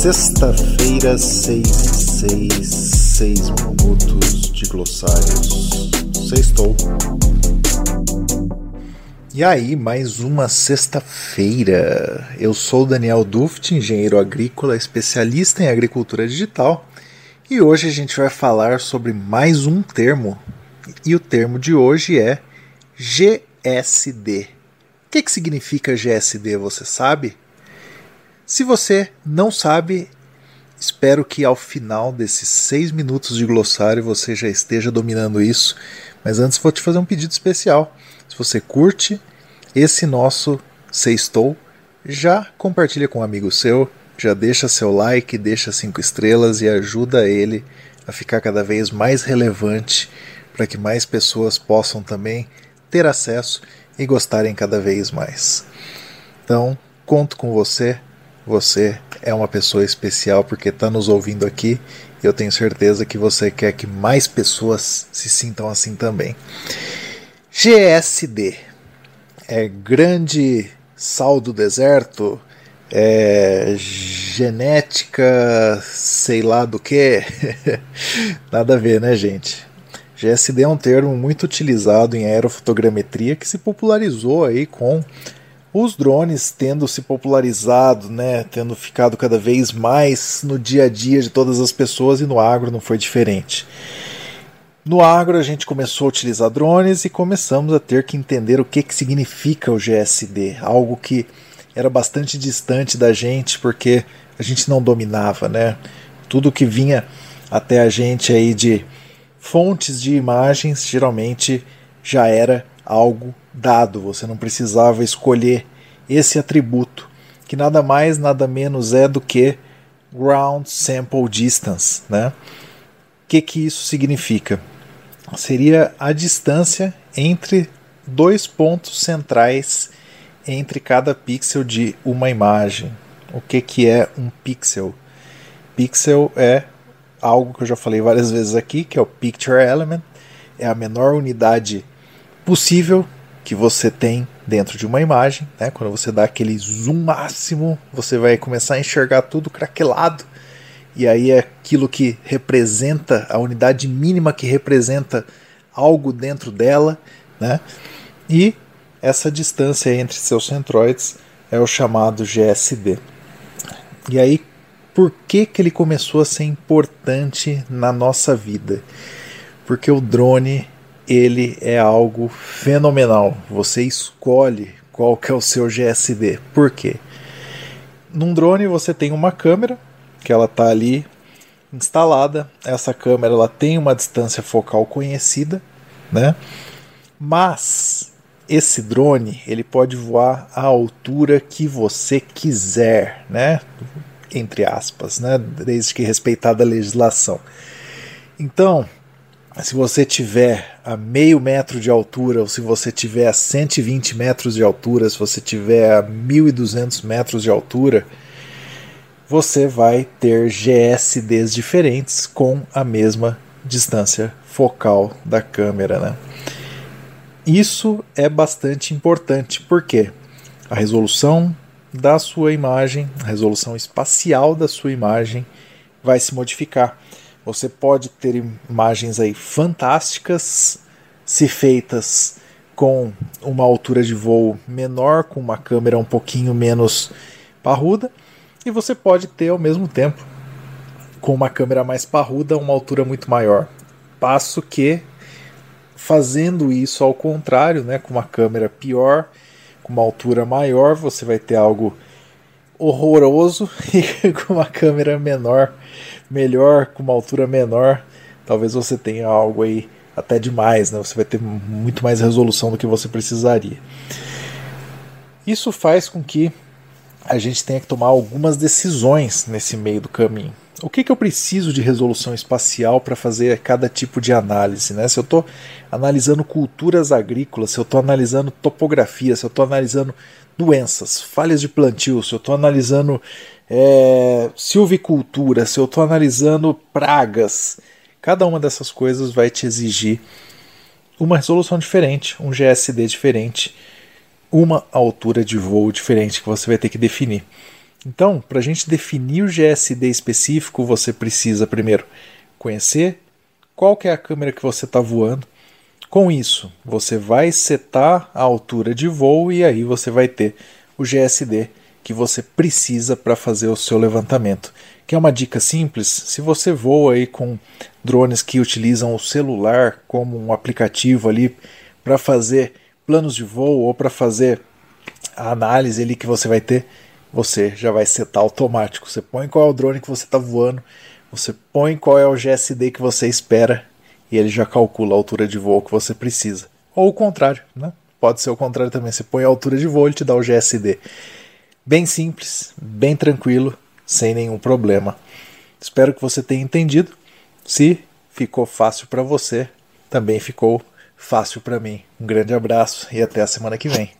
Sexta-feira, 6 e 6, 6 minutos de glossários. Sextou. E aí, mais uma sexta-feira. Eu sou Daniel Duft, engenheiro agrícola, especialista em agricultura digital, e hoje a gente vai falar sobre mais um termo. E o termo de hoje é GSD. O que, que significa GSD, você sabe? Se você não sabe, espero que ao final desses seis minutos de glossário você já esteja dominando isso. Mas antes vou te fazer um pedido especial. Se você curte esse nosso Sextou, já compartilha com um amigo seu, já deixa seu like, deixa cinco estrelas e ajuda ele a ficar cada vez mais relevante para que mais pessoas possam também ter acesso e gostarem cada vez mais. Então, conto com você você é uma pessoa especial porque está nos ouvindo aqui e eu tenho certeza que você quer que mais pessoas se sintam assim também. GSD é Grande Sal do Deserto, é genética, sei lá do que. Nada a ver, né, gente? GSD é um termo muito utilizado em aerofotogrametria que se popularizou aí com os drones tendo se popularizado, né, tendo ficado cada vez mais no dia a dia de todas as pessoas e no agro não foi diferente. No agro a gente começou a utilizar drones e começamos a ter que entender o que, que significa o GSD, algo que era bastante distante da gente porque a gente não dominava, né? Tudo que vinha até a gente aí de fontes de imagens geralmente já era algo dado, você não precisava escolher esse atributo, que nada mais, nada menos é do que ground sample distance. Né? O que, que isso significa? Seria a distância entre dois pontos centrais entre cada pixel de uma imagem. O que, que é um pixel? Pixel é algo que eu já falei várias vezes aqui, que é o Picture Element, é a menor unidade possível que você tem dentro de uma imagem. Né? Quando você dá aquele zoom máximo, você vai começar a enxergar tudo craquelado. E aí é aquilo que representa, a unidade mínima que representa algo dentro dela. Né? E essa distância entre seus centroides é o chamado GSD. E aí, por que, que ele começou a ser importante na nossa vida? Porque o drone ele é algo fenomenal. Você escolhe qual que é o seu GSD. Por quê? Num drone você tem uma câmera que ela está ali instalada. Essa câmera ela tem uma distância focal conhecida, né? Mas esse drone ele pode voar à altura que você quiser, né? Entre aspas, né? Desde que respeitada a legislação. Então, se você tiver a meio metro de altura, ou se você tiver a 120 metros de altura, se você tiver a 1200 metros de altura, você vai ter GSDs diferentes com a mesma distância focal da câmera. Né? Isso é bastante importante porque a resolução da sua imagem, a resolução espacial da sua imagem vai se modificar. Você pode ter imagens aí fantásticas, se feitas com uma altura de voo menor, com uma câmera um pouquinho menos parruda, e você pode ter ao mesmo tempo com uma câmera mais parruda uma altura muito maior. Passo que fazendo isso ao contrário, né, com uma câmera pior, com uma altura maior, você vai ter algo horroroso e com uma câmera menor, melhor, com uma altura menor, talvez você tenha algo aí até demais, né? Você vai ter muito mais resolução do que você precisaria. Isso faz com que a gente tenha que tomar algumas decisões nesse meio do caminho. O que, que eu preciso de resolução espacial para fazer cada tipo de análise? Né? Se eu estou analisando culturas agrícolas, se eu estou analisando topografia, se eu estou analisando doenças, falhas de plantio, se eu estou analisando é, silvicultura, se eu estou analisando pragas, cada uma dessas coisas vai te exigir uma resolução diferente, um GSD diferente, uma altura de voo diferente que você vai ter que definir. Então, para a gente definir o GSD específico, você precisa primeiro conhecer qual que é a câmera que você está voando. Com isso, você vai setar a altura de voo e aí você vai ter o GSD que você precisa para fazer o seu levantamento. Que é uma dica simples, se você voa aí com drones que utilizam o celular como um aplicativo ali para fazer planos de voo ou para fazer a análise ali que você vai ter, você já vai setar automático. Você põe qual é o drone que você está voando, você põe qual é o GSD que você espera e ele já calcula a altura de voo que você precisa. Ou o contrário, né? Pode ser o contrário também. Você põe a altura de voo, ele te dá o GSD. Bem simples, bem tranquilo, sem nenhum problema. Espero que você tenha entendido. Se ficou fácil para você, também ficou fácil para mim. Um grande abraço e até a semana que vem.